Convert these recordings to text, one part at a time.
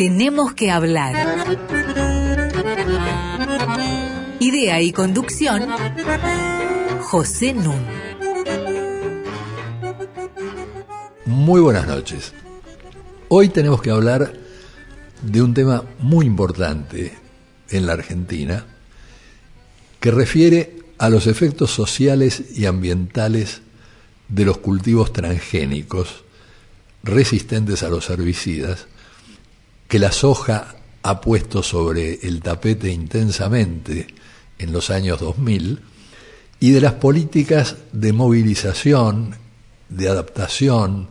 Tenemos que hablar. Idea y conducción, José Nun. Muy buenas noches. Hoy tenemos que hablar de un tema muy importante en la Argentina que refiere a los efectos sociales y ambientales de los cultivos transgénicos resistentes a los herbicidas que la soja ha puesto sobre el tapete intensamente en los años 2000 y de las políticas de movilización, de adaptación,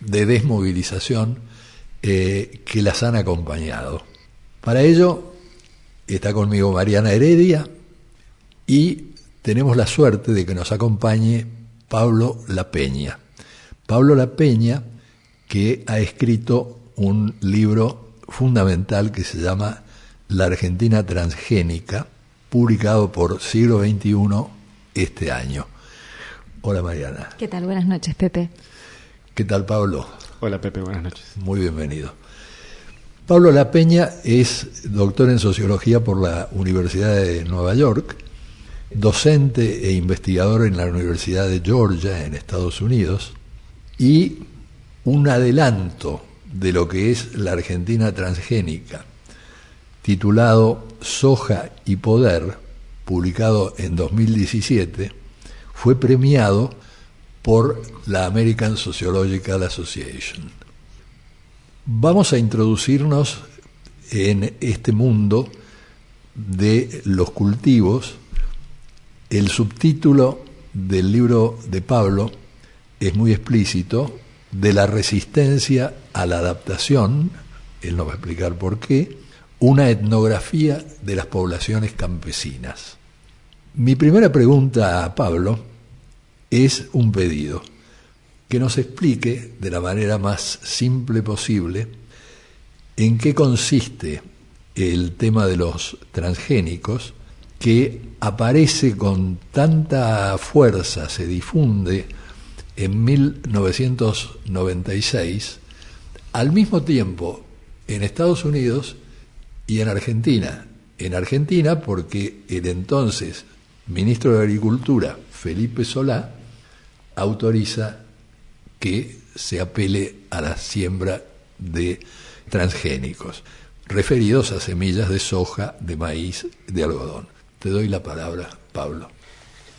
de desmovilización eh, que las han acompañado. Para ello está conmigo Mariana Heredia y tenemos la suerte de que nos acompañe Pablo La Peña. Pablo La Peña, que ha escrito un libro fundamental que se llama La Argentina Transgénica, publicado por Siglo XXI este año. Hola Mariana. ¿Qué tal? Buenas noches, Pepe. ¿Qué tal, Pablo? Hola, Pepe, buenas noches. Muy bienvenido. Pablo La Peña es doctor en sociología por la Universidad de Nueva York, docente e investigador en la Universidad de Georgia en Estados Unidos y un adelanto de lo que es la Argentina transgénica, titulado Soja y Poder, publicado en 2017, fue premiado por la American Sociological Association. Vamos a introducirnos en este mundo de los cultivos. El subtítulo del libro de Pablo es muy explícito, de la resistencia a la adaptación, él nos va a explicar por qué, una etnografía de las poblaciones campesinas. Mi primera pregunta a Pablo es un pedido, que nos explique de la manera más simple posible en qué consiste el tema de los transgénicos que aparece con tanta fuerza, se difunde en 1996, al mismo tiempo en Estados Unidos y en Argentina. En Argentina porque el entonces ministro de Agricultura, Felipe Solá, autoriza que se apele a la siembra de transgénicos, referidos a semillas de soja, de maíz, de algodón. Te doy la palabra, Pablo.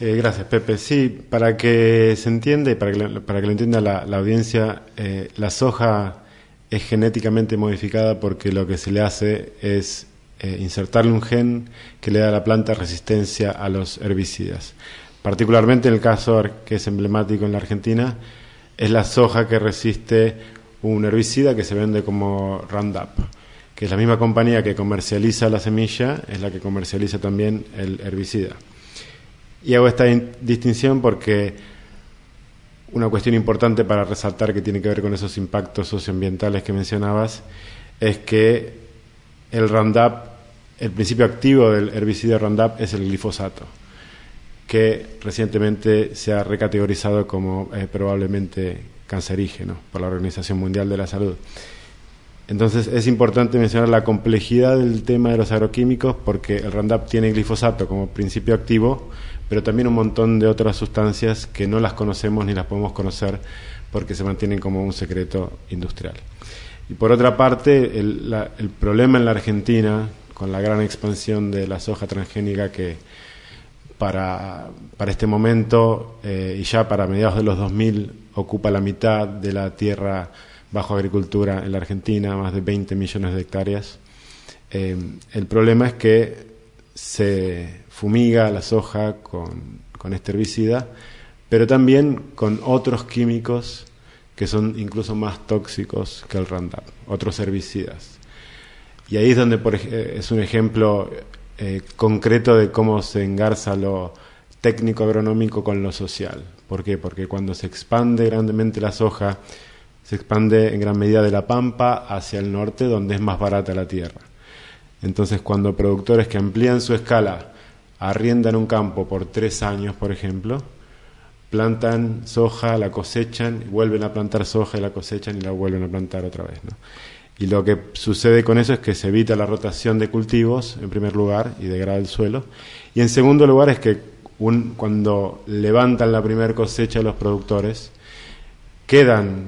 Eh, gracias, Pepe. Sí, para que se entienda y para que, para que lo entienda la, audiencia, eh, la soja es genéticamente modificada porque lo que se le hace es eh, insertarle un gen que le da a la planta resistencia a los herbicidas. Particularmente en el caso que es emblemático en la Argentina, es la soja que resiste un herbicida que se vende como Roundup, que es la misma compañía que comercializa la semilla, es la que comercializa también el herbicida. Y hago esta distinción porque una cuestión importante para resaltar que tiene que ver con esos impactos socioambientales que mencionabas es que el Roundup, el principio activo del herbicida Roundup es el glifosato que recientemente se ha recategorizado como eh, probablemente cancerígeno por la Organización Mundial de la Salud. Entonces es importante mencionar la complejidad del tema de los agroquímicos porque el Roundup tiene glifosato como principio activo, pero también un montón de otras sustancias que no las conocemos ni las podemos conocer porque se mantienen como un secreto industrial. Y por otra parte, el, el problema en la Argentina, con la gran expansión de la soja transgénica que para, para este momento eh, y ya para mediados de los 2000 ocupa la mitad de la tierra bajo agricultura en la Argentina, más de 20 millones de hectáreas. Eh, el problema es que se fumiga la soja con, con este herbicida, pero también con otros químicos que son incluso más tóxicos que el Roundup, otros herbicidas. Y ahí es donde por, es un ejemplo eh, concreto de cómo se engarza lo técnico agronómico con lo social. ¿Por qué? Porque cuando se expande grandemente la soja, se expande en gran medida de la pampa hacia el norte, donde es más barata la tierra. Entonces, cuando productores que amplían su escala arriendan un campo por tres años, por ejemplo, plantan soja, la cosechan, vuelven a plantar soja y la cosechan y la vuelven a plantar otra vez. Y lo que sucede con eso es que se evita la rotación de cultivos, en primer lugar, y degrada el suelo. Y en segundo lugar es que cuando levantan la primera cosecha los productores, quedan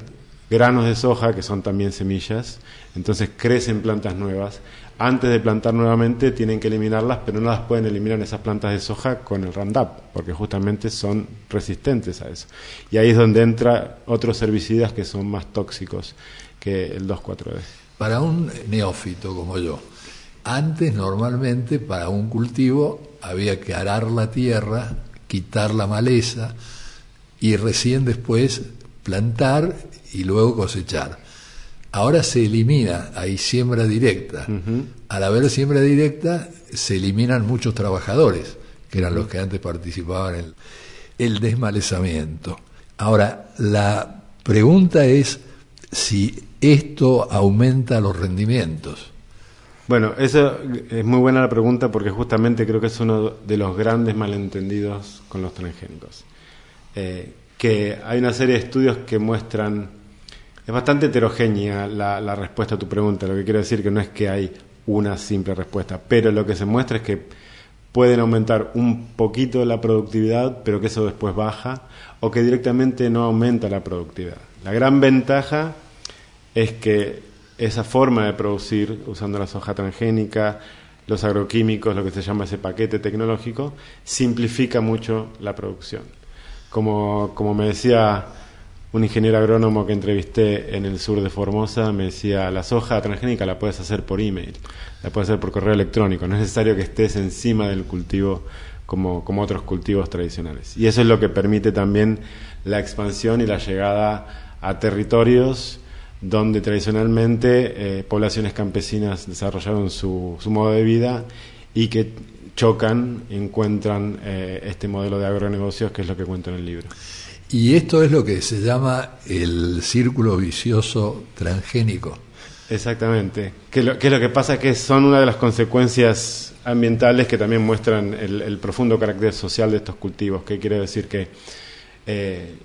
granos de soja, que son también semillas, entonces crecen plantas nuevas. Antes de plantar nuevamente tienen que eliminarlas, pero no las pueden eliminar esas plantas de soja con el Roundup, porque justamente son resistentes a eso. Y ahí es donde entra otros herbicidas que son más tóxicos que el 2,4-D. Para un neófito como yo, antes normalmente para un cultivo había que arar la tierra, quitar la maleza y recién después plantar y luego cosechar. Ahora se elimina, hay siembra directa. Al haber siembra directa, se eliminan muchos trabajadores, que eran los que antes participaban en el desmalezamiento. Ahora, la pregunta es si esto aumenta los rendimientos. Bueno, eso es muy buena la pregunta porque justamente creo que es uno de los grandes malentendidos con los transgénicos. Eh, que hay una serie de estudios que muestran, es bastante heterogénea la, respuesta a tu pregunta, lo que quiero decir que no es que hay una simple respuesta, pero lo que se muestra es que pueden aumentar un poquito la productividad, pero que eso después baja, o que directamente no aumenta la productividad. La gran ventaja es que esa forma de producir, usando la soja transgénica, los agroquímicos, lo que se llama ese paquete tecnológico, simplifica mucho la producción. Como, como me decía un ingeniero agrónomo que entrevisté en el sur de Formosa, me decía, la soja transgénica la puedes hacer por email, la puedes hacer por correo electrónico, no es necesario que estés encima del cultivo como, como otros cultivos tradicionales. Y eso es lo que permite también la expansión y la llegada a territorios donde tradicionalmente eh, poblaciones campesinas desarrollaron su, su, modo de vida y que chocan, encuentran eh, este modelo de agronegocios que es lo que cuento en el libro. Y esto es lo que se llama el círculo vicioso transgénico. Exactamente. Que lo, que lo que pasa que son una de las consecuencias ambientales que también muestran el, profundo carácter social de estos cultivos. Que quiere decir que eh,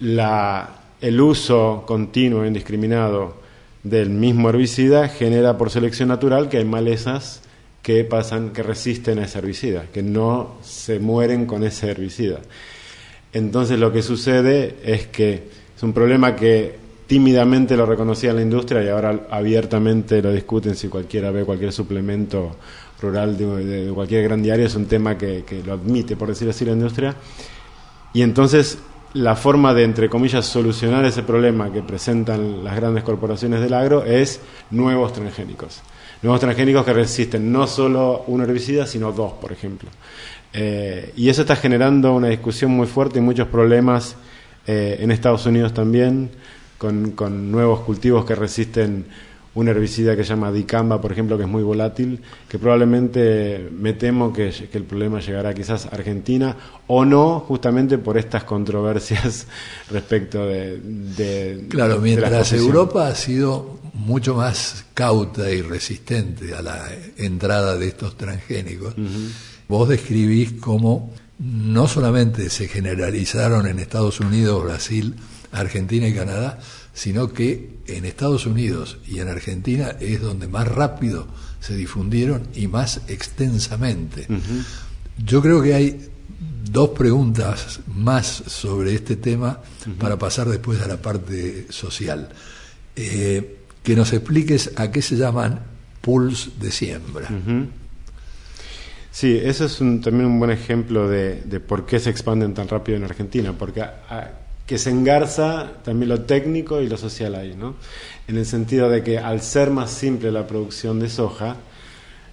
el uso continuo e indiscriminado del mismo herbicida genera por selección natural que hay malezas que pasan, que resisten a ese herbicida, que no se mueren con ese herbicida. Entonces lo que sucede es que es un problema que tímidamente lo reconocía la industria y ahora abiertamente lo discuten si cualquiera ve cualquier suplemento rural de, cualquier gran diario, es un tema que, que lo admite, por decir así, la industria. Y entonces la forma de, entre comillas, solucionar ese problema que presentan las grandes corporaciones del agro es nuevos transgénicos. Nuevos transgénicos que resisten no solo un herbicida, sino dos, por ejemplo. Eh, y eso está generando una discusión muy fuerte y muchos problemas eh, en Estados Unidos también, con, con nuevos cultivos que resisten un herbicida que se llama dicamba, por ejemplo, que es muy volátil, que probablemente me temo que, que, el problema llegará quizás a Argentina o no, justamente por estas controversias respecto de... de claro, mientras de Europa ha sido mucho más cauta y resistente a la entrada de estos transgénicos, uh -huh. Vos describís cómo no solamente se generalizaron en Estados Unidos, Brasil, Argentina y Canadá, sino que en Estados Unidos y en Argentina es donde más rápido se difundieron y más extensamente. Uh -huh. Yo creo que hay dos preguntas más sobre este tema uh -huh. para pasar después a la parte social. Eh, que nos expliques a qué se llaman pools de siembra. Uh -huh. Sí, eso es un, también un buen ejemplo de, por qué se expanden tan rápido en Argentina, porque a, que se engarza también lo técnico y lo social ahí, ¿no? En el sentido de que al ser más simple la producción de soja,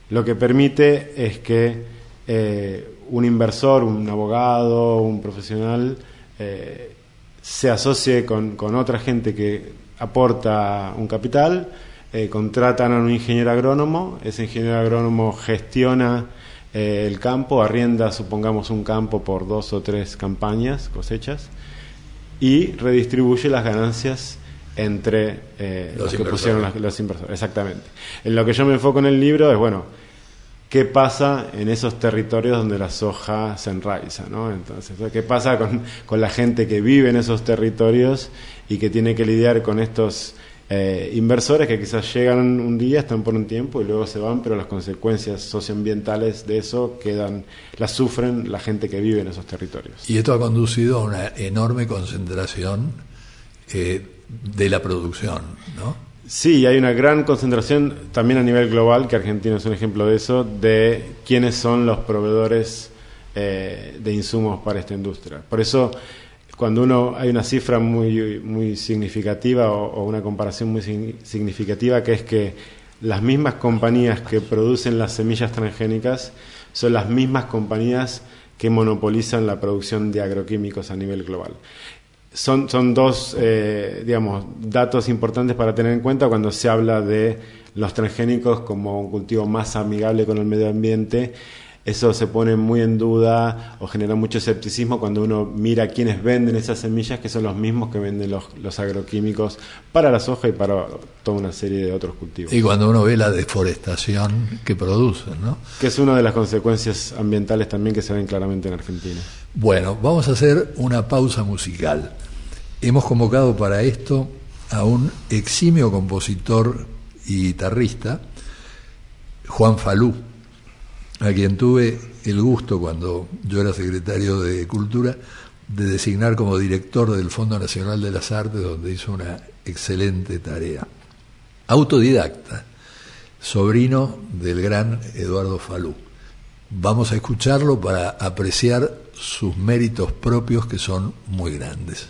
lo que permite es que eh, un inversor, un abogado, un profesional, eh, se asocie con, con, otra gente que aporta un capital, eh, contratan a un ingeniero agrónomo, ese ingeniero agrónomo gestiona eh, el campo, arrienda, supongamos, un campo por dos o tres campañas, cosechas, y redistribuye las ganancias entre eh, los, los, que pusieron los, los, inversores. Exactamente. En lo que yo me enfoco en el libro es, bueno, ¿qué pasa en esos territorios donde la soja se enraiza? ¿no? Entonces, ¿qué pasa con, con, la gente que vive en esos territorios y que tiene que lidiar con estos eh, inversores que quizás llegan un día, están por un tiempo y luego se van, pero las consecuencias socioambientales de eso quedan, las sufren la gente que vive en esos territorios. Y esto ha conducido a una enorme concentración eh, de la producción, ¿no? Sí, hay una gran concentración también a nivel global, que Argentina es un ejemplo de eso, de quiénes son los proveedores eh, de insumos para esta industria. Por eso cuando uno hay una cifra muy, muy significativa o, una comparación muy significativa que es que las mismas compañías que producen las semillas transgénicas son las mismas compañías que monopolizan la producción de agroquímicos a nivel global. Son, son dos, eh, digamos, datos importantes para tener en cuenta cuando se habla de los transgénicos como un cultivo más amigable con el medio ambiente eso se pone muy en duda o genera mucho escepticismo cuando uno mira quiénes venden esas semillas, que son los mismos que venden los, agroquímicos para la soja y para toda una serie de otros cultivos. Y cuando uno ve la deforestación que producen, ¿no? Que es una de las consecuencias ambientales también que se ven claramente en Argentina. Bueno, vamos a hacer una pausa musical. Hemos convocado para esto a un eximio compositor y guitarrista, Juan Falú a quien tuve el gusto cuando yo era secretario de Cultura de designar como director del Fondo Nacional de las Artes, donde hizo una excelente tarea. Autodidacta, sobrino del gran Eduardo Falú. Vamos a escucharlo para apreciar sus méritos propios que son muy grandes.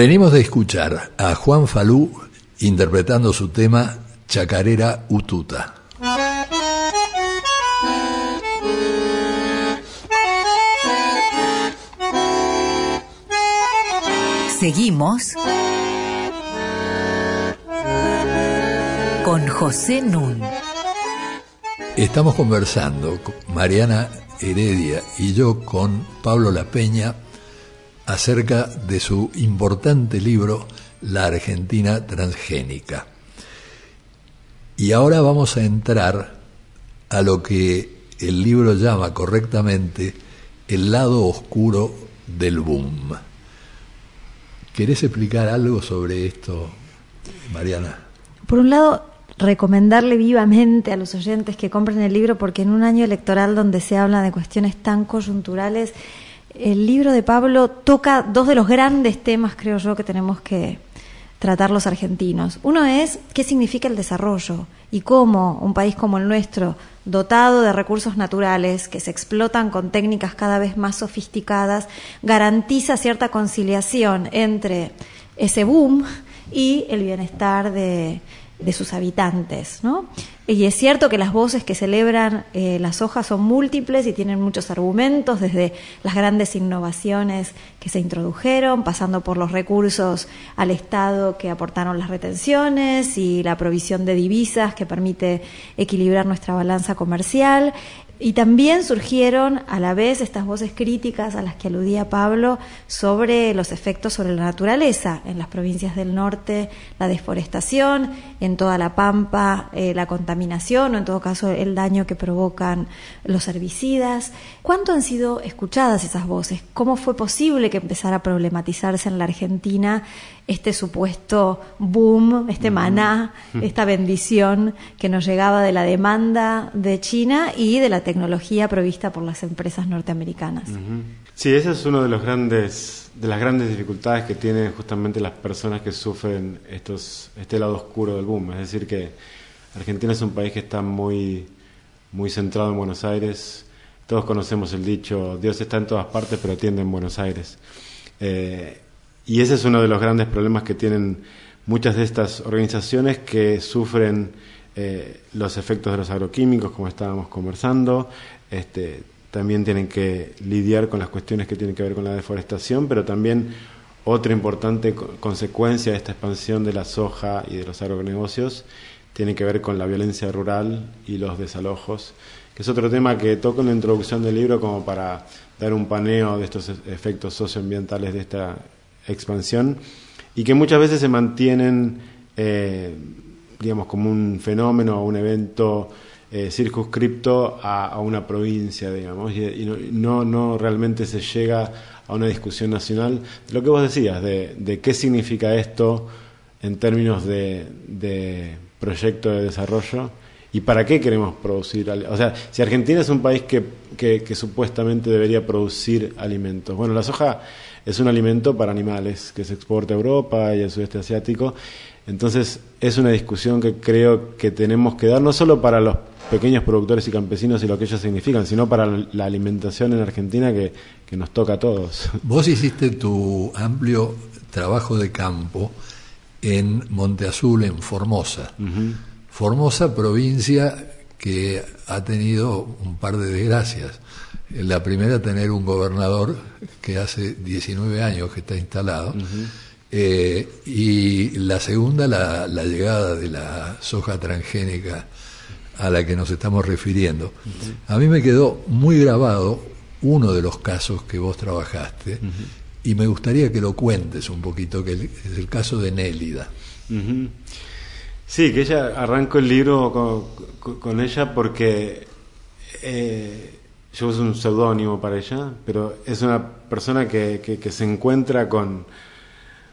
Venimos de escuchar a Juan Falú interpretando su tema Chacarera Ututa. Seguimos con José Nun. Estamos conversando, Mariana Heredia y yo, con Pablo La Peña acerca de su importante libro La Argentina Transgénica. Y ahora vamos a entrar a lo que el libro llama correctamente el lado oscuro del boom. ¿Querés explicar algo sobre esto, Mariana? Por un lado, recomendarle vivamente a los oyentes que compren el libro porque en un año electoral donde se habla de cuestiones tan coyunturales, el libro de Pablo toca dos de los grandes temas, creo yo, que tenemos que tratar los argentinos. Uno es qué significa el desarrollo y cómo un país como el nuestro, dotado de recursos naturales que se explotan con técnicas cada vez más sofisticadas, garantiza cierta conciliación entre ese boom y el bienestar de, de sus habitantes. ¿no? Y es cierto que las voces que celebran eh, las hojas son múltiples y tienen muchos argumentos, desde las grandes innovaciones que se introdujeron, pasando por los recursos al Estado que aportaron las retenciones y la provisión de divisas que permite equilibrar nuestra balanza comercial, y también surgieron a la vez estas voces críticas a las que aludía Pablo sobre los efectos sobre la naturaleza en las provincias del norte, la deforestación, en toda la pampa, eh, la contaminación o en todo caso el daño que provocan los herbicidas. ¿Cuánto han sido escuchadas esas voces? ¿Cómo fue posible que empezara a problematizarse en la Argentina este supuesto boom, este maná, esta bendición que nos llegaba de la demanda de China y de la tecnología provista por las empresas norteamericanas. Sí, ese es uno de los grandes de las grandes dificultades que tienen justamente las personas que sufren estos este lado oscuro del boom, es decir que Argentina es un país que está muy muy centrado en Buenos Aires. Todos conocemos el dicho Dios está en todas partes, pero atiende en Buenos Aires. Eh, y ese es uno de los grandes problemas que tienen muchas de estas organizaciones que sufren eh, los efectos de los agroquímicos, como estábamos conversando. Este, también tienen que lidiar con las cuestiones que tienen que ver con la deforestación, pero también otra importante consecuencia de esta expansión de la soja y de los agronegocios tiene que ver con la violencia rural y los desalojos, que es otro tema que toco en la introducción del libro como para dar un paneo de estos efectos socioambientales de esta expansión y que muchas veces se mantienen, eh, digamos, como un fenómeno o un evento eh, circunscripto a, una provincia, digamos, y, no, no, realmente se llega a una discusión nacional de lo que vos decías, de, qué significa esto en términos de, de proyecto de desarrollo ¿Y para qué queremos producir? O sea, si Argentina es un país que, que, supuestamente debería producir alimentos. Bueno, la soja es un alimento para animales que se exporta a Europa y al sudeste asiático. Entonces es una discusión que creo que tenemos que dar no solo para los pequeños productores y campesinos y lo que ellos significan, sino para la alimentación en Argentina que, nos toca a todos. Vos hiciste tu amplio trabajo de campo en Monte Azul, en Formosa. Formosa, provincia que ha tenido un par de desgracias. La primera, tener un gobernador que hace 19 años que está instalado. Eh, y la segunda, la, llegada de la soja transgénica a la que nos estamos refiriendo. A mí me quedó muy grabado uno de los casos que vos trabajaste y me gustaría que lo cuentes un poquito, que es el caso de Nélida. Sí, que ella arranco el libro con, ella porque eh, yo uso un seudónimo para ella, pero es una persona que, que, se encuentra con...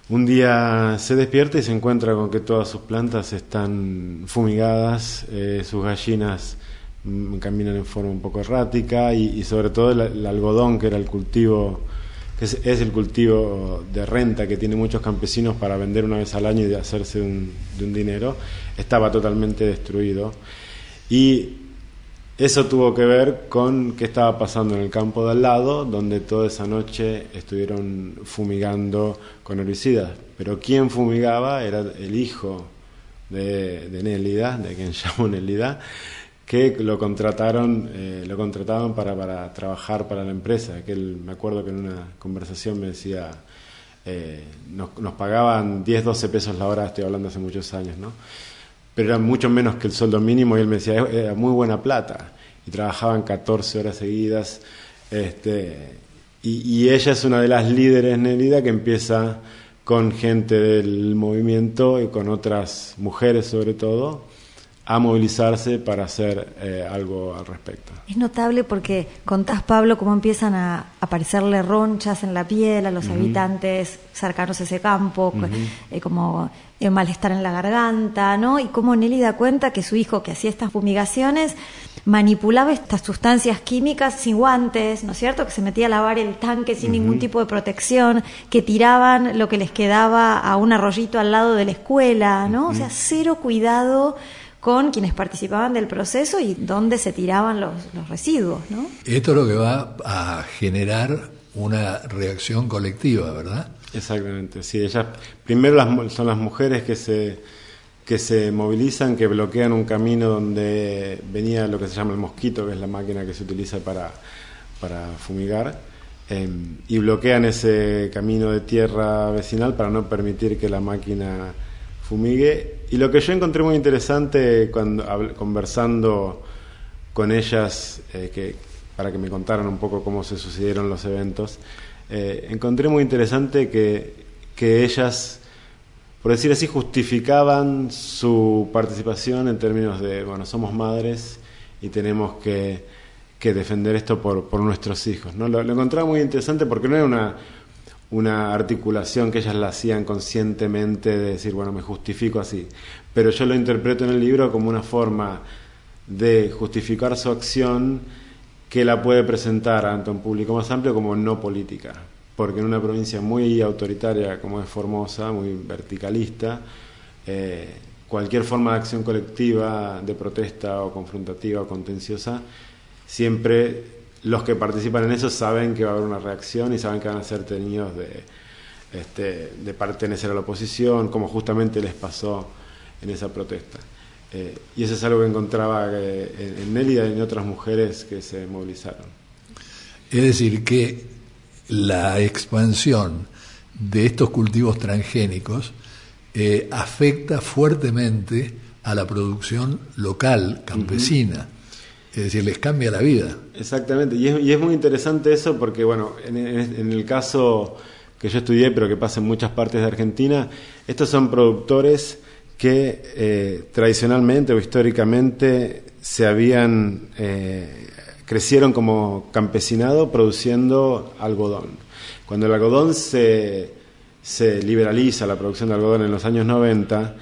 Un día se despierta y se encuentra con que todas sus plantas están fumigadas, eh, sus gallinas mm, caminan en forma un poco errática y, sobre todo el, algodón, que era el cultivo, que es, el cultivo de renta que tienen muchos campesinos para vender una vez al año y hacerse de un dinero, estaba totalmente destruido. Y eso tuvo que ver con qué estaba pasando en el campo de al lado, donde toda esa noche estuvieron fumigando con herbicidas. Pero quien fumigaba era el hijo de, de Nélida, de quien llamo Nélida, que lo contrataron, eh, lo contrataban para, trabajar para la empresa. Que me acuerdo que en una conversación me decía, eh, nos, nos pagaban 10, 12 pesos la hora, estoy hablando hace muchos años, ¿no? Pero era mucho menos que el sueldo mínimo y él me decía, era muy buena plata. Y trabajaban 14 horas seguidas. Este, y, ella es una de las líderes, Nelida, que empieza con gente del movimiento y con otras mujeres sobre todo, a movilizarse para hacer eh, algo al respecto. Es notable porque contás, Pablo, cómo empiezan a aparecerle ronchas en la piel a los habitantes cercanos a ese campo, eh, como eh, malestar en la garganta, ¿no? Y cómo Nelly da cuenta que su hijo, que hacía estas fumigaciones, manipulaba estas sustancias químicas sin guantes, ¿no es cierto? Que se metía a lavar el tanque sin ningún tipo de protección, que tiraban lo que les quedaba a un arroyito al lado de la escuela, ¿no? O sea, cero cuidado con quienes participaban del proceso y dónde se tiraban los, residuos. ¿no? Esto es lo que va a generar una reacción colectiva, ¿verdad? Exactamente, sí, ellas primero las, son las mujeres que se que se movilizan, que bloquean un camino donde venía lo que se llama el mosquito, que es la máquina que se utiliza para, para fumigar, em, y bloquean ese camino de tierra vecinal para no permitir que la máquina fumigue. Y lo que yo encontré muy interesante cuando conversando con ellas, eh, para que me contaran un poco cómo se sucedieron los eventos, eh, encontré muy interesante que, que ellas, por decir así, justificaban su participación en términos de, bueno, somos madres y tenemos que, que defender esto por, por nuestros hijos. ¿no? Lo, lo encontraba muy interesante porque no era una una articulación que ellas la hacían conscientemente de decir, bueno, me justifico así. Pero yo lo interpreto en el libro como una forma de justificar su acción que la puede presentar ante un público más amplio como no política. Porque en una provincia muy autoritaria como es Formosa, muy verticalista, eh, cualquier forma de acción colectiva, de protesta o confrontativa o contenciosa, siempre los que participan en eso saben que va a haber una reacción y saben que van a ser tenidos de, este, de pertenecer a la oposición, como justamente les pasó en esa protesta. Eh, y eso es algo que encontraba eh, en Nélida y en otras mujeres que se movilizaron. Es decir, que la expansión de estos cultivos transgénicos eh, afecta fuertemente a la producción local, campesina. Es decir, les cambia la vida. Exactamente, y es, muy interesante eso porque, bueno, en, el caso que yo estudié, pero que pasa en muchas partes de Argentina, estos son productores que eh, tradicionalmente o históricamente se habían, eh, crecieron como campesinado produciendo algodón. Cuando el algodón se, se liberaliza, la producción de algodón en los años 90,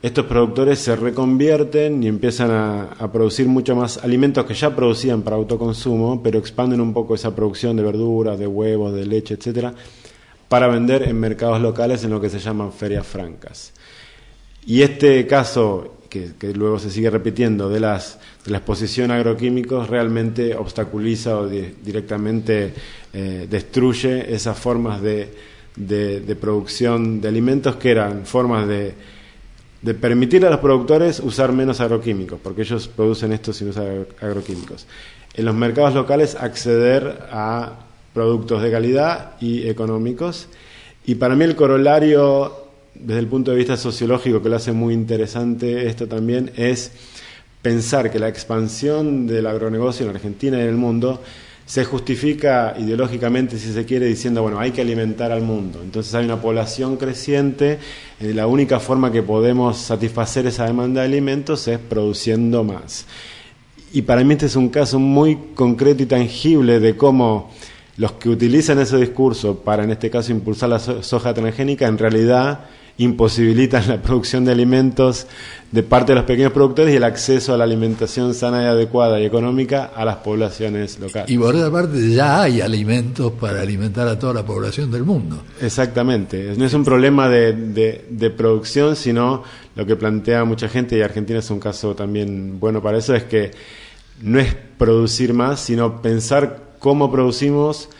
estos productores se reconvierten y empiezan a, producir mucho más alimentos que ya producían para autoconsumo, pero expanden un poco esa producción de verduras, de huevos, de leche, etcétera, para vender en mercados locales en lo que se llaman ferias francas. Y este caso, que, luego se sigue repitiendo, de, las, la exposición a agroquímicos, realmente obstaculiza o directamente eh, destruye esas formas de producción de alimentos que eran formas de de permitir a los productores usar menos agroquímicos, porque ellos producen esto sin usar agroquímicos. En los mercados locales acceder a productos de calidad y económicos. Y para mí el corolario, desde el punto de vista sociológico, que lo hace muy interesante esto también, es pensar que la expansión del agronegocio en Argentina y en el mundo se justifica ideológicamente, si se quiere, diciendo, bueno, hay que alimentar al mundo. Entonces hay una población creciente, y la única forma que podemos satisfacer esa demanda de alimentos es produciendo más. Y para mí este es un caso muy concreto y tangible de cómo los que utilizan ese discurso para, en este caso, impulsar la soja transgénica, en realidad imposibilitan la producción de alimentos de parte de los pequeños productores y el acceso a la alimentación sana y adecuada y económica a las poblaciones locales. Y por otra parte ya hay alimentos para alimentar a toda la población del mundo. Exactamente, no es un problema de, de, producción, sino lo que plantea mucha gente, y Argentina es un caso también bueno para eso, es que no es producir más, sino pensar cómo producimos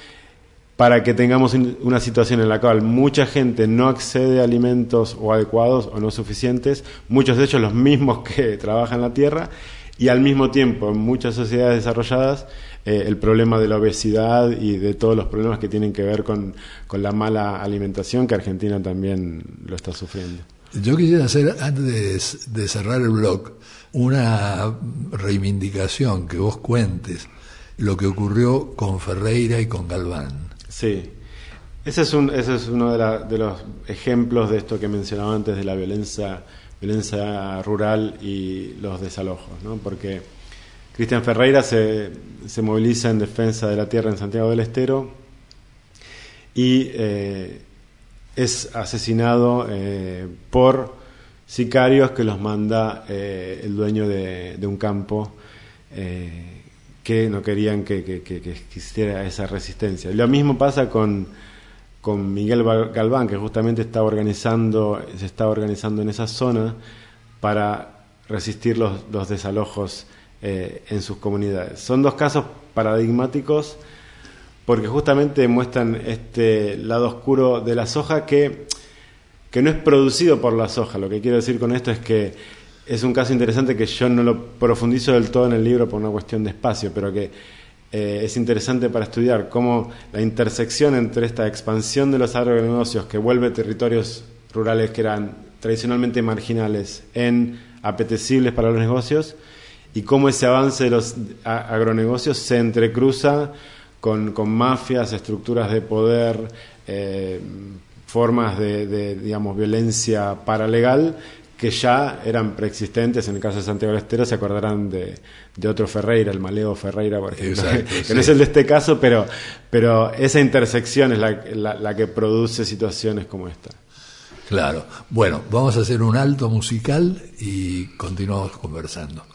para que tengamos una situación en la cual mucha gente no accede a alimentos o adecuados o no suficientes, muchos de ellos los mismos que trabajan la tierra, y al mismo tiempo en muchas sociedades desarrolladas eh, el problema de la obesidad y de todos los problemas que tienen que ver con, con la mala alimentación que Argentina también lo está sufriendo. Yo quisiera hacer, antes de, cerrar el blog, una reivindicación, que vos cuentes lo que ocurrió con Ferreira y con Galván. Sí, ese es, un, ese es uno de, los ejemplos de esto que mencionaba antes de la violencia, violencia rural y los desalojos, ¿no? porque Cristian Ferreira se, se moviliza en defensa de la tierra en Santiago del Estero y eh, es asesinado eh, por sicarios que los manda eh, el dueño de, un campo que no querían que, existiera esa resistencia. Lo mismo pasa con, con Miguel Galván, que justamente está organizando, se está organizando en esa zona para resistir los, los desalojos en sus comunidades. Son dos casos paradigmáticos porque justamente muestran este lado oscuro de la soja que, que no es producido por la soja. Lo que quiero decir con esto es que es un caso interesante que yo no lo profundizo del todo en el libro por una cuestión de espacio, pero que eh, es interesante para estudiar cómo la intersección entre esta expansión de los agronegocios que vuelve territorios rurales que eran tradicionalmente marginales en apetecibles para los negocios y cómo ese avance de los agronegocios se entrecruza con, mafias, estructuras de poder, eh, formas de, digamos, violencia paralegal que ya eran preexistentes. En el caso de Santiago del Estero se acordarán de, de otro Ferreira, el Maleo Ferreira, por ejemplo, que no es el de este caso, pero, pero esa intersección es la, la que produce situaciones como esta. Claro. Bueno, vamos a hacer un alto musical y continuamos conversando.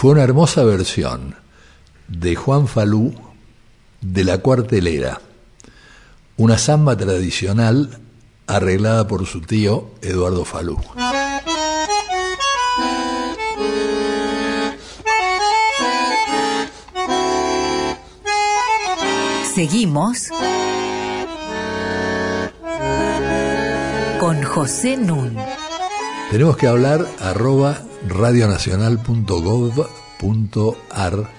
Fue una hermosa versión de Juan Falú de la cuartelera, una samba tradicional arreglada por su tío Eduardo Falú. Seguimos con José Nun. Tenemos que hablar arroba radionacional.gov.ar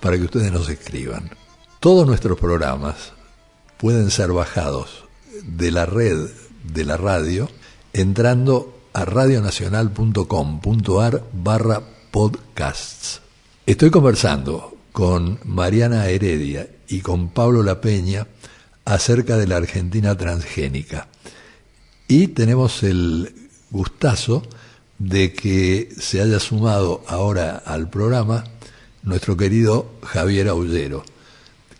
para que ustedes nos escriban. Todos nuestros programas pueden ser bajados de la red de la radio entrando a radionacional.com.ar barra podcasts. Estoy conversando con Mariana Heredia y con Pablo La Peña acerca de la Argentina transgénica. Y tenemos el gustazo de que se haya sumado ahora al programa nuestro querido Javier Aullero,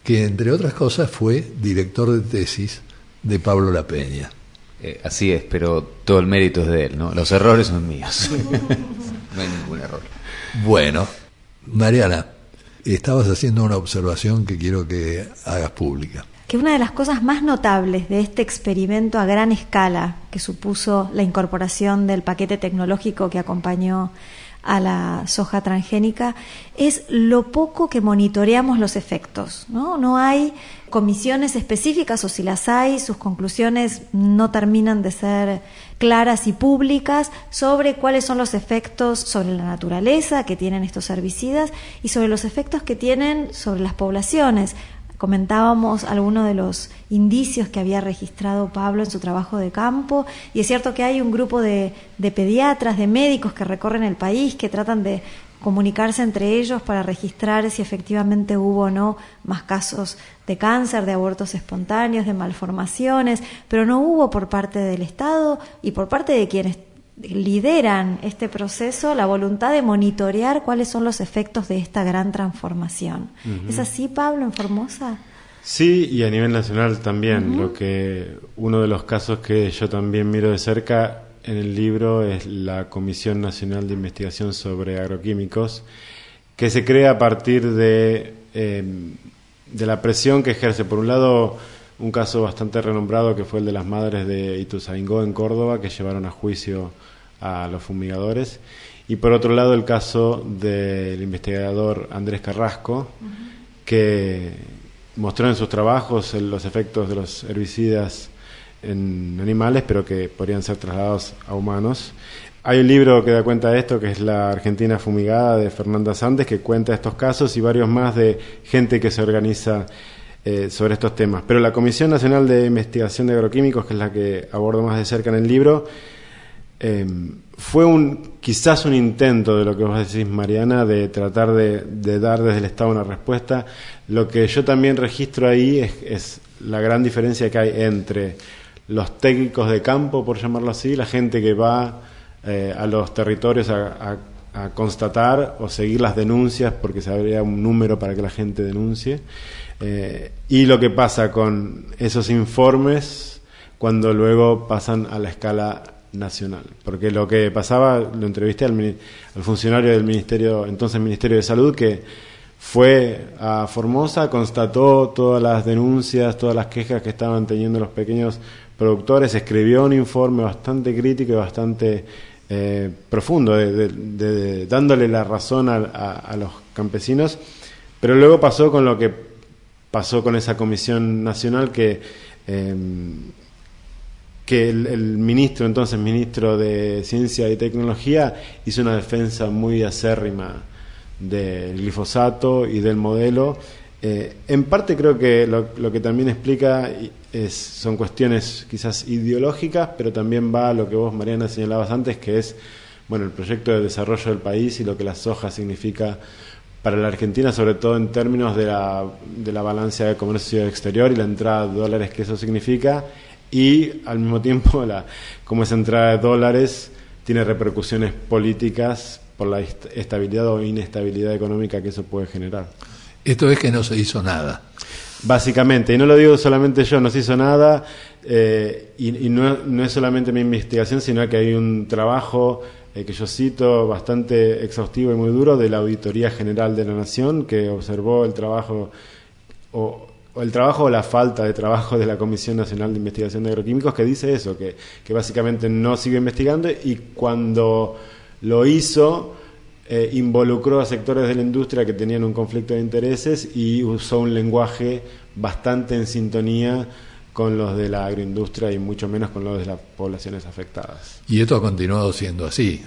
que entre otras cosas fue director de tesis de Pablo La Peña. Eh, así es, pero todo el mérito es de él, ¿no? Los errores son míos. no hay ningún error. Bueno, Mariana, estabas haciendo una observación que quiero que hagas pública. Que una de las cosas más notables de este experimento a gran escala que supuso la incorporación del paquete tecnológico que acompañó a la soja transgénica es lo poco que monitoreamos los efectos. No, no hay comisiones específicas o si las hay, sus conclusiones no terminan de ser claras y públicas sobre cuáles son los efectos sobre la naturaleza que tienen estos herbicidas y sobre los efectos que tienen sobre las poblaciones. Comentábamos algunos de los indicios que había registrado Pablo en su trabajo de campo y es cierto que hay un grupo de, de pediatras, de médicos que recorren el país, que tratan de comunicarse entre ellos para registrar si efectivamente hubo o no más casos de cáncer, de abortos espontáneos, de malformaciones, pero no hubo por parte del Estado y por parte de quienes lideran este proceso la voluntad de monitorear cuáles son los efectos de esta gran transformación. ¿Es así, Pablo, en Formosa? Sí, y a nivel nacional también. Lo que uno de los casos que yo también miro de cerca en el libro es la Comisión Nacional de Investigación sobre Agroquímicos, que se crea a partir de, eh, de la presión que ejerce, por un lado, un caso bastante renombrado que fue el de las madres de Ituzaingó en Córdoba, que llevaron a juicio a los fumigadores, y por otro lado el caso del investigador Andrés Carrasco, que mostró en sus trabajos los efectos de los herbicidas en animales, pero que podrían ser trasladados a humanos. Hay un libro que da cuenta de esto, que es La Argentina Fumigada, de Fernanda Sandes, que cuenta estos casos y varios más de gente que se organiza eh, sobre estos temas. Pero la Comisión Nacional de Investigación de Agroquímicos, que es la que abordo más de cerca en el libro, eh, fue un quizás un intento de lo que vos decís, Mariana, de tratar de, dar desde el Estado una respuesta. Lo que yo también registro ahí es la gran diferencia que hay entre los técnicos de campo, por llamarlo así, la gente que va eh, a los territorios a, constatar o seguir las denuncias, porque se habría un número para que la gente denuncie, eh, y lo que pasa con esos informes cuando luego pasan a la escala nacional. Porque lo que pasaba, lo entrevisté al, al funcionario del Ministerio, entonces Ministerio de Salud, que fue a Formosa, constató todas las denuncias, todas las quejas que estaban teniendo los pequeños productores, escribió un informe bastante crítico y bastante eh, profundo, de, dándole la razón a, los campesinos, pero luego pasó con lo que pasó con esa comisión nacional que, em, que el, ministro, entonces ministro de Ciencia y Tecnología, hizo una defensa muy acérrima del glifosato y del modelo. Eh, en parte creo que lo, que también explica es, son cuestiones quizás ideológicas, pero también va a lo que vos, Mariana, señalabas antes, que es bueno el proyecto de desarrollo del país y lo que la soja significa para la Argentina, sobre todo en términos de la, de la balanza de comercio exterior y la entrada de dólares que eso significa, y al mismo tiempo la, como esa entrada de dólares tiene repercusiones políticas por la estabilidad o inestabilidad económica que eso puede generar. Esto es que no se hizo nada. Básicamente, y no lo digo solamente yo, no se hizo nada, eh, y, no, no, es solamente mi investigación, sino que hay un trabajo eh, que yo cito bastante exhaustivo y muy duro de la Auditoría General de la Nación, que observó el trabajo o, el trabajo o la falta de trabajo de la Comisión Nacional de Investigación de Agroquímicos, que dice eso, que, que básicamente no sigue investigando y cuando lo hizo eh, involucró a sectores de la industria que tenían un conflicto de intereses y usó un lenguaje bastante en sintonía con los de la agroindustria y mucho menos con los de las poblaciones afectadas. Y esto ha continuado siendo así.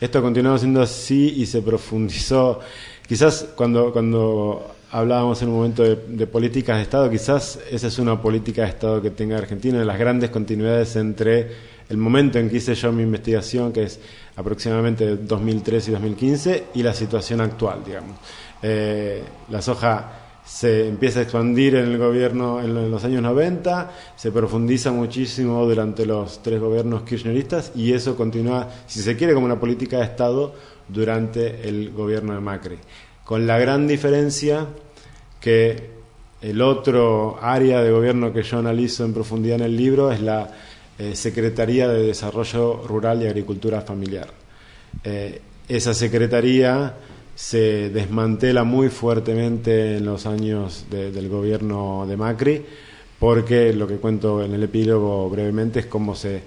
Esto ha continuado siendo así y se profundizó. Quizás cuando, cuando hablábamos en un momento de, de, políticas de Estado, quizás esa es una política de Estado que tenga Argentina, de las grandes continuidades entre el momento en que hice yo mi investigación, que es aproximadamente 2003 y 2015, y la situación actual, digamos. Eh, la soja se empieza a expandir en el gobierno en los años 90, se profundiza muchísimo durante los tres gobiernos kirchneristas y eso continúa, si se quiere, como una política de Estado durante el gobierno de Macri. Con la gran diferencia que el otro área de gobierno que yo analizo en profundidad en el libro es la eh, Secretaría de Desarrollo Rural y Agricultura Familiar. Eh, esa secretaría se desmantela muy fuertemente en los años del gobierno de Macri, porque lo que cuento en el epílogo brevemente es cómo se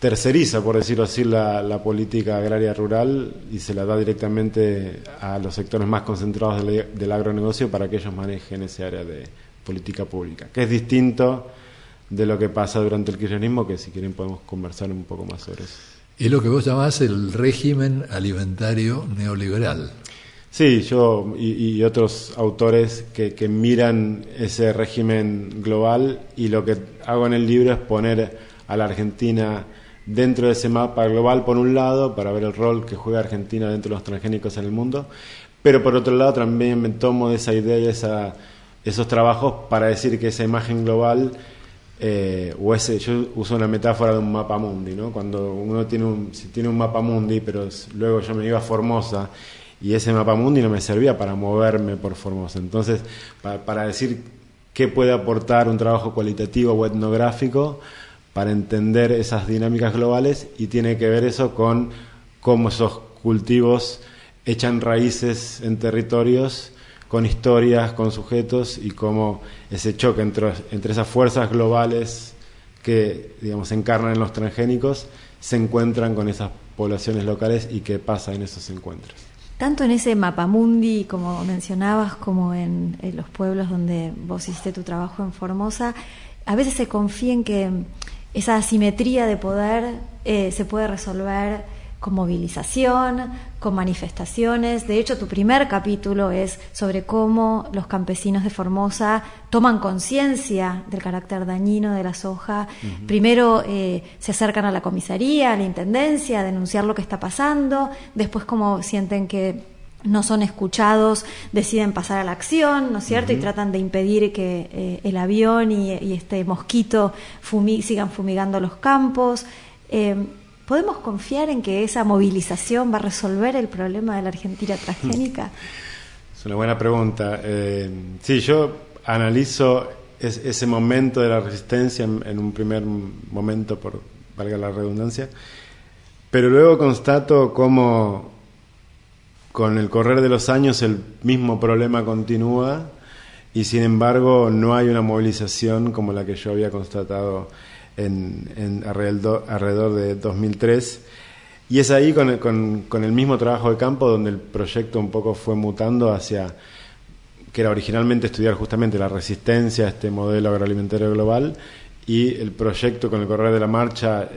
terceriza, por decirlo así, la, política agraria rural y se la da directamente a los sectores más concentrados del, del agronegocio para que ellos manejen ese área de política pública, que es distinto de lo que pasa durante el kirchnerismo, que si quieren podemos conversar un poco más sobre eso. Es lo que vos llamás el régimen alimentario neoliberal. Sí, yo y, otros autores que, que, miran ese régimen global y lo que hago en el libro es poner a la Argentina dentro de ese mapa global por un lado, para ver el rol que juega Argentina dentro de los transgénicos en el mundo, pero por otro lado también me tomo de esa idea y esa, esos trabajos para decir que esa imagen global eh, o ese, yo uso una metáfora de un mapa mundi, ¿no? Cuando uno tiene un, si tiene un mapa mundi, pero luego yo me iba a Formosa y ese mapa mundi no me servía para moverme por Formosa. Entonces, para, decir qué puede aportar un trabajo cualitativo o etnográfico para entender esas dinámicas globales y tiene que ver eso con cómo esos cultivos echan raíces en territorios con historias, con sujetos y cómo ese choque entre, entre esas fuerzas globales que digamos encarnan en los transgénicos se encuentran con esas poblaciones locales y qué pasa en esos encuentros. Tanto en ese mapamundi, como mencionabas, como en, los pueblos donde vos hiciste tu trabajo en Formosa, a veces se confía en que esa asimetría de poder eh, se puede resolver con movilización, con manifestaciones. De hecho, tu primer capítulo es sobre cómo los campesinos de Formosa toman conciencia del carácter dañino de la soja. Primero eh, se acercan a la comisaría, a la intendencia, a denunciar lo que está pasando. Después, como sienten que no son escuchados, deciden pasar a la acción, ¿no es cierto? Y tratan de impedir que eh, el avión y, este mosquito sigan fumigando los campos. Eh, ¿Podemos confiar en que esa movilización va a resolver el problema de la Argentina transgénica? Es una buena pregunta. Eh, sí, yo analizo ese momento de la resistencia en, un primer momento, por valga la redundancia, pero luego constato cómo con el correr de los años el mismo problema continúa y sin embargo no hay una movilización como la que yo había constatado en, alrededor, de 2003. Y es ahí con el, con, el mismo trabajo de campo donde el proyecto un poco fue mutando hacia, que era originalmente estudiar justamente la resistencia a este modelo agroalimentario global y el proyecto con el correr de la marcha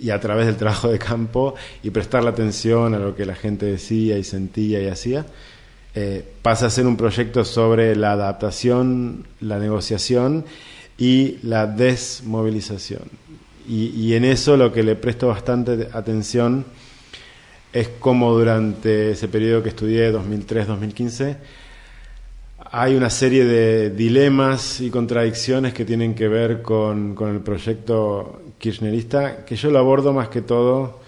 y a través del trabajo de campo y prestar la atención a lo que la gente decía y sentía y hacía, eh, pasa a ser un proyecto sobre la adaptación, la negociación y la desmovilización. Y, en eso lo que le presto bastante atención es cómo durante ese periodo que estudié, 2003-2015, hay una serie de dilemas y contradicciones que tienen que ver con, el proyecto kirchnerista, que yo lo abordo más que todo,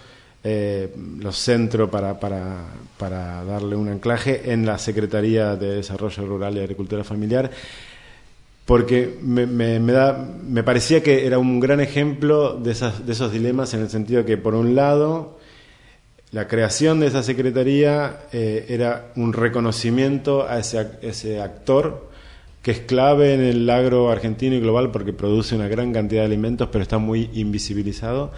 eh, lo centro para, para, darle un anclaje en la Secretaría de Desarrollo Rural y Agricultura Familiar, porque me, me, da, me parecía que era un gran ejemplo de, esas, de esos dilemas en el sentido que, por un lado, la creación de esa secretaría eh, era un reconocimiento a ese, ese actor que es clave en el agro argentino y global porque produce una gran cantidad de alimentos, pero está muy invisibilizado.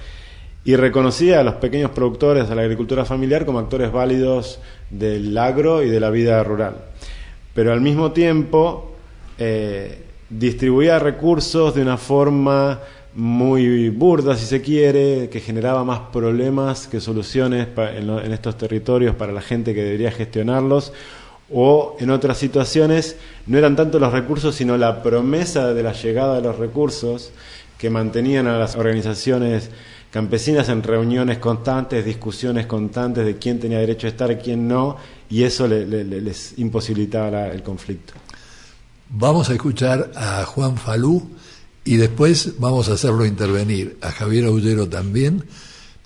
Y reconocía a los pequeños productores, a la agricultura familiar, como actores válidos del agro y de la vida rural. Pero al mismo tiempo, eh, distribuía recursos de una forma muy burda, si se quiere, que generaba más problemas que soluciones en, estos territorios para la gente que debería gestionarlos, o en otras situaciones no eran tanto los recursos, sino la promesa de la llegada de los recursos que mantenían a las organizaciones campesinas en reuniones constantes, discusiones constantes de quién tenía derecho a estar quién no, y eso les imposibilitaba el conflicto. Vamos a escuchar a Juan Falú y después vamos a hacerlo intervenir a Javier Aullero también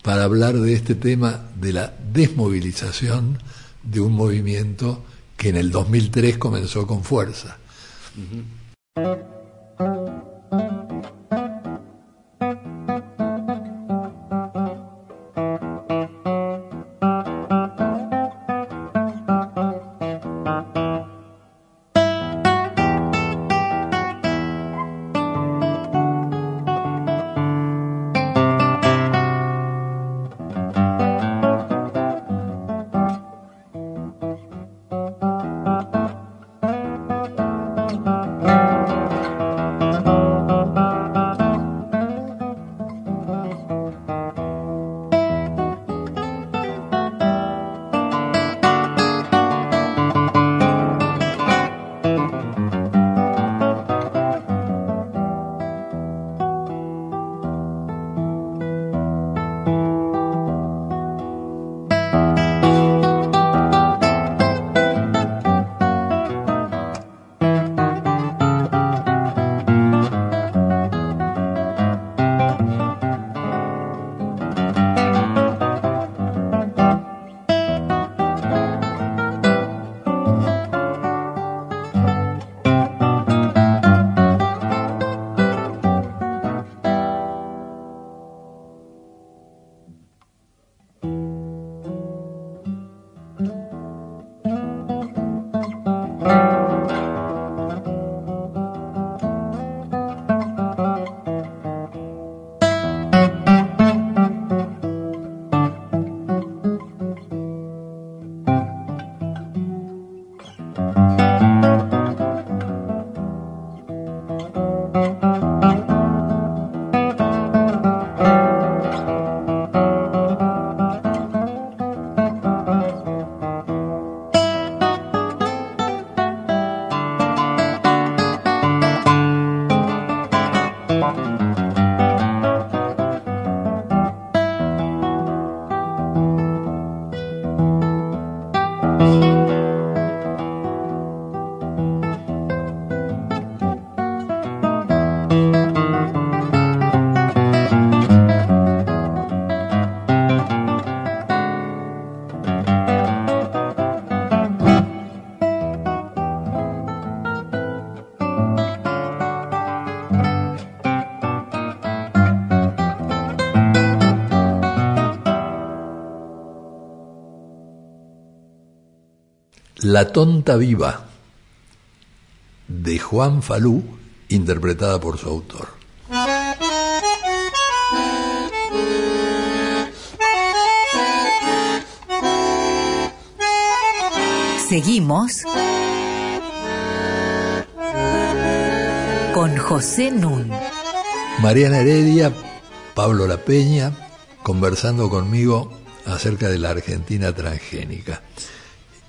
para hablar de este tema de la desmovilización de un movimiento que en el 2003 comenzó con fuerza. La tonta viva de Juan Falú, interpretada por su autor. Seguimos con José Nun. Mariana Heredia, Pablo La Peña, conversando conmigo acerca de la Argentina transgénica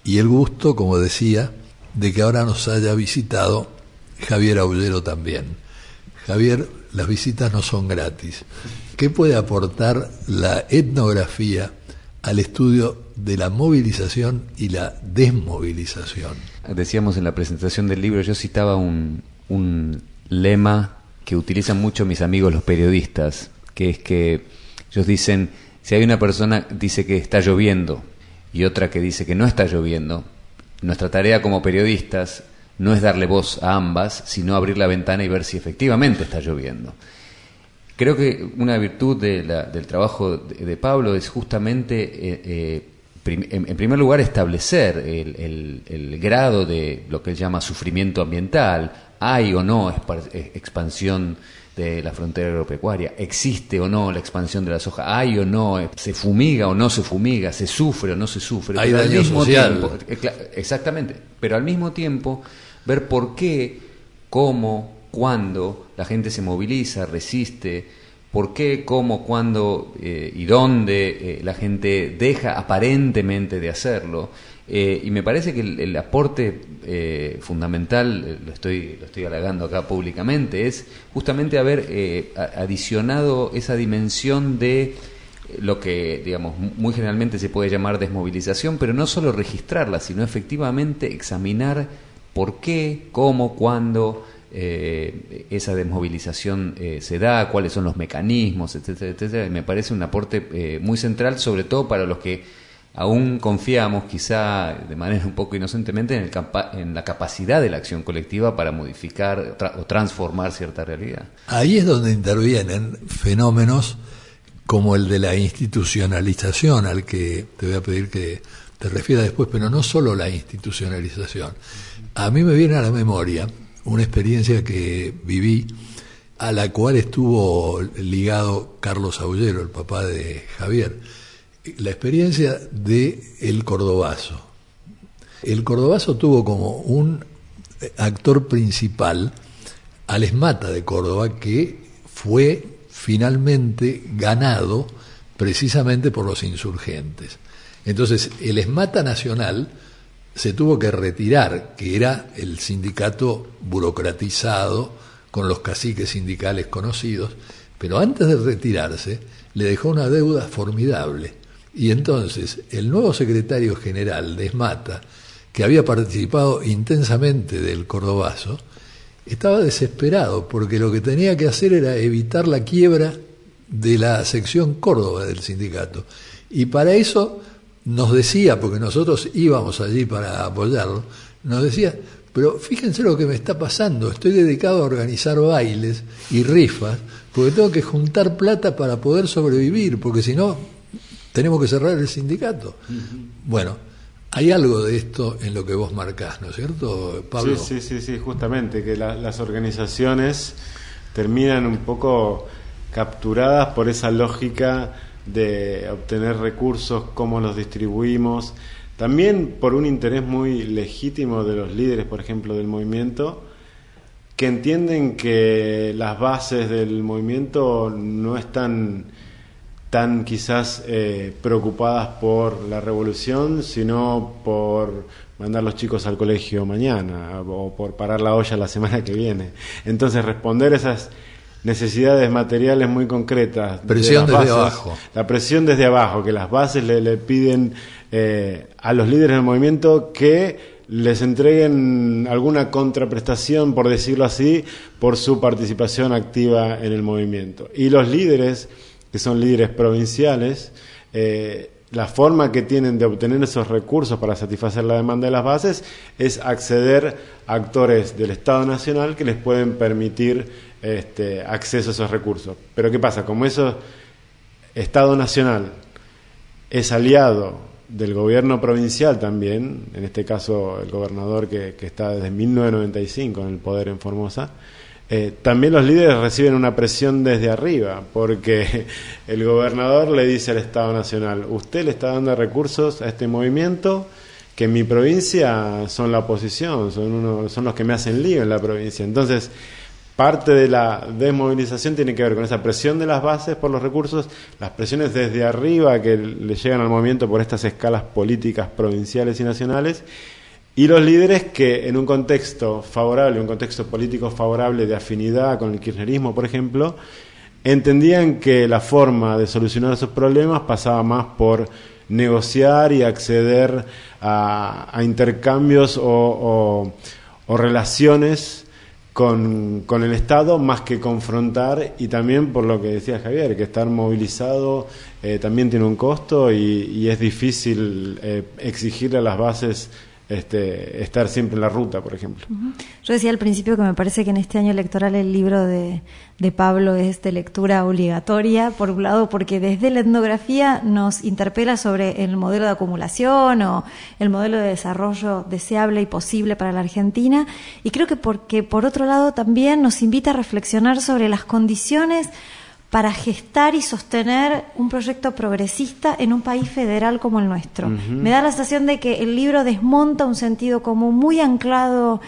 y el gusto, como decía, de que ahora nos haya visitado Javier Aullero también. Javier, las visitas no son gratis. ¿Qué puede aportar la etnografía al estudio de la movilización y la desmovilización? Decíamos en la presentación del libro, yo citaba un, un lema que utilizan mucho mis amigos los periodistas, que es que ellos dicen, si hay una persona dice que está lloviendo, y otra que dice que no está lloviendo, nuestra tarea como periodistas no es darle voz a ambas, sino abrir la ventana y ver si efectivamente está lloviendo. Creo que una virtud del trabajo de, Pablo es justamente, eh, eh, en, primer lugar, establecer el, grado de lo que él llama sufrimiento ambiental. ¿Hay o no expansión de la frontera agropecuaria? ¿Existe o no la expansión de la soja? ¿Hay o no? ¿Se fumiga o no se fumiga? ¿Se sufre o no se sufre? Hay daño social. Tiempo, eh, exactamente. Pero al mismo tiempo, ver por qué, cómo, cuándo la gente se moviliza, resiste, por qué, cómo, cuándo eh, y dónde eh, la gente deja aparentemente de hacerlo. Eh, y me parece que el, aporte fundamental, lo estoy, lo estoy halagando acá públicamente, es justamente haber adicionado esa dimensión de lo que, digamos, muy generalmente se puede llamar desmovilización, pero no solo registrarla, sino efectivamente examinar por qué, cómo, cuándo eh, esa desmovilización eh, se da, cuáles son los mecanismos, etcétera, etcétera. me parece un aporte eh, muy central, sobre todo para los que aún confiamos, quizá de manera un poco inocentemente, en, el en la capacidad de la acción colectiva para modificar o transformar cierta realidad. Ahí es donde intervienen fenómenos como el de la institucionalización, al que te voy a pedir que te refieras después, pero no solo la institucionalización a mí me viene a la memoria una experiencia que viví a la cual estuvo ligado Carlos Aullero, el papá de Javier. La experiencia de El Cordobazo. El Cordobazo tuvo como un actor principal al Esmata de Córdoba, que fue finalmente ganado precisamente por los insurgentes. Entonces, el Esmata Nacional se tuvo que retirar, que era el sindicato burocratizado con los caciques sindicales conocidos, pero antes de retirarse le dejó una deuda formidable. Y entonces el nuevo secretario general de Esmata, que había participado intensamente del Cordobazo, estaba desesperado porque lo que tenía que hacer era evitar la quiebra de la sección Córdoba del sindicato. Y para eso nos decía, porque nosotros íbamos allí para apoyarlo, nos decía, pero fíjense lo que me está pasando, estoy dedicado a organizar bailes y rifas, porque tengo que juntar plata para poder sobrevivir, porque si no, tenemos que cerrar el sindicato. Bueno, hay algo de esto en lo que vos marcás, ¿no es cierto, Pablo? Sí, sí, sí, sí justamente, que las organizaciones terminan un poco capturadas por esa lógica de obtener recursos, cómo los distribuimos, también por un interés muy legítimo de los líderes, por ejemplo, del movimiento, que entienden que las bases del movimiento no están tan quizás eh, preocupadas por la revolución, sino por mandar los chicos al colegio mañana o por parar la olla la semana que viene. Entonces, responder esas necesidades materiales muy concretas. Presión desde abajo. La presión desde abajo, que las bases le, piden eh, a los líderes del movimiento que les entreguen alguna contraprestación, por decirlo así, por su participación activa en el movimiento. Y los líderes, que son líderes provinciales, eh, la forma que tienen de obtener esos recursos para satisfacer la demanda de las bases es acceder a actores del Estado Nacional que les pueden permitir este, acceso a esos recursos. Pero ¿qué pasa? Como eso Estado Nacional es aliado del gobierno provincial también, en este caso el gobernador que, está desde 1995 en el poder en Formosa, eh, también los líderes reciben una presión desde arriba, porque el gobernador le dice al Estado Nacional, usted le está dando recursos a este movimiento que en mi provincia son la oposición, son, uno, son los que me hacen lío en la provincia. Entonces, Parte de la desmovilización tiene que ver con esa presión de las bases por los recursos, las presiones desde arriba que le llegan al movimiento por estas escalas políticas provinciales y nacionales, y los líderes que en un contexto favorable, un contexto político favorable de afinidad con el kirchnerismo, por ejemplo, entendían que la forma de solucionar esos problemas pasaba más por negociar y acceder a, intercambios o relaciones con, el Estado más que confrontar y también por lo que decía Javier, que estar movilizado eh, también tiene un costo y, es difícil eh, exigirle a las bases este, estar siempre en la ruta, por ejemplo. Yo decía al principio que me parece que en este año electoral el libro de, de, Pablo es de lectura obligatoria, por un lado porque desde la etnografía nos interpela sobre el modelo de acumulación o el modelo de desarrollo deseable y posible para la Argentina, y creo que porque por otro lado también nos invita a reflexionar sobre las condiciones para gestar y sostener un proyecto progresista en un país federal como el nuestro. Me da la sensación de que el libro desmonta un sentido común muy anclado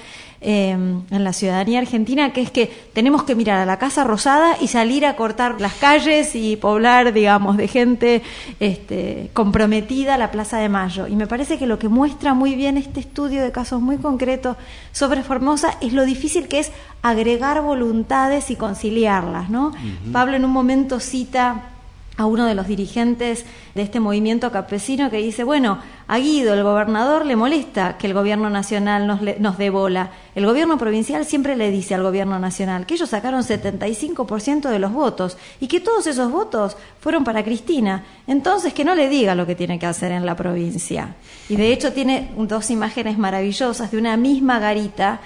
Em, en la ciudadanía argentina, que es que tenemos que mirar a la Casa Rosada y salir a cortar las calles y poblar, digamos, de gente este, comprometida la Plaza de Mayo. Y me parece que lo que muestra muy bien este estudio de casos muy concretos sobre Formosa es lo difícil que es agregar voluntades y conciliarlas, ¿no? Pablo en un momento cita a uno de los dirigentes de este movimiento campesino que dice, bueno, a Guido, el gobernador, le molesta que el gobierno nacional nos, nos dé bola. El gobierno provincial siempre le dice al gobierno nacional que ellos sacaron 75% de los votos y que todos esos votos fueron para Cristina. Entonces, que no le diga lo que tiene que hacer en la provincia. Y de hecho tiene dos imágenes maravillosas de una misma garita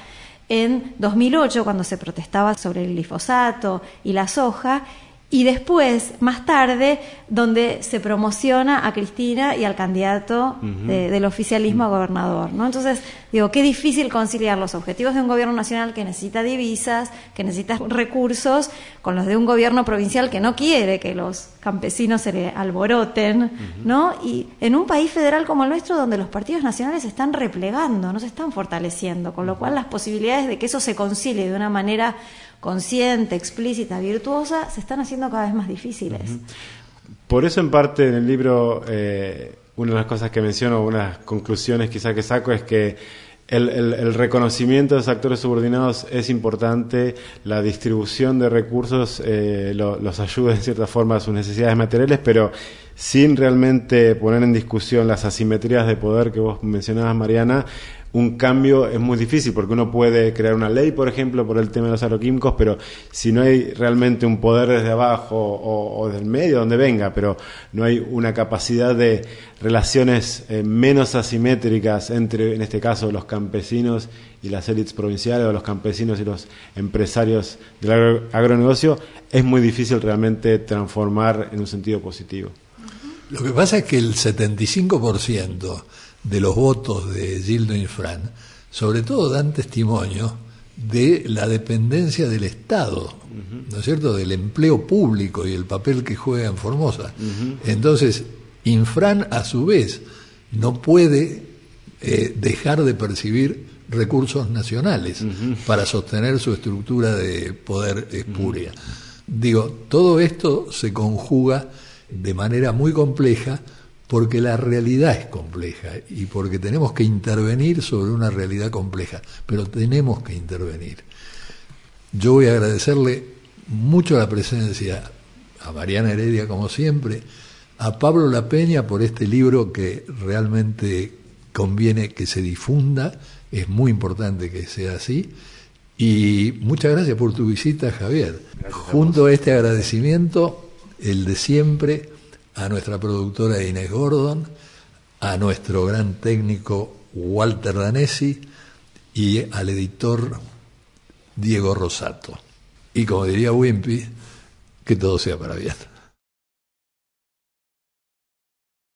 en 2008, cuando se protestaba sobre el glifosato y la soja, y después, más tarde, donde se promociona a Cristina y al candidato del oficialismo a gobernador. ¿no? Entonces, digo, qué difícil conciliar los objetivos de un gobierno nacional que necesita divisas, que necesita recursos, con los de un gobierno provincial que no quiere que los campesinos se le alboroten, ¿no? Y en un país federal como el nuestro, donde los partidos nacionales se están replegando, no se están fortaleciendo, con lo cual las posibilidades de que eso se concilie de una manera consciente, explícita, virtuosa, se están haciendo cada vez más difíciles. Por eso, en parte, en el libro, eh, una de las cosas que menciono, unas conclusiones quizá que saco, es que el, reconocimiento de los actores subordinados es importante, la distribución de recursos eh, los ayuda en cierta forma a sus necesidades materiales, pero sin realmente poner en discusión las asimetrías de poder que vos mencionabas, Mariana, un cambio es muy difícil porque uno puede crear una ley, por ejemplo, por el tema de los agroquímicos, pero si no hay realmente un poder desde abajo o, del medio, donde venga, pero no hay una capacidad de relaciones eh, menos asimétricas entre, en este caso, los campesinos y las élites provinciales o los campesinos y los empresarios del agronegocio, es muy difícil realmente transformar en un sentido positivo. Lo que pasa es que el 75% de los votos de Gildo Infran, sobre todo dan testimonio de la dependencia del Estado, ¿no es cierto?, del empleo público y el papel que juega en Formosa. Entonces, Infran, a su vez, no puede eh, dejar de percibir recursos nacionales para sostener su estructura de poder espuria. Digo, todo esto se conjuga de manera muy compleja porque la realidad es compleja y porque tenemos que intervenir sobre una realidad compleja, pero tenemos que intervenir. Yo voy a agradecerle mucho la presencia a Mariana Heredia, como siempre, a Pablo La Peña por este libro que realmente conviene que se difunda, es muy importante que sea así, y muchas gracias por tu visita, Javier. Junto a este agradecimiento, el de siempre, a nuestra productora Inés Gordon, a nuestro gran técnico Walter Danesi y al editor Diego Rosato. Y como diría Wimpy, que todo sea para bien.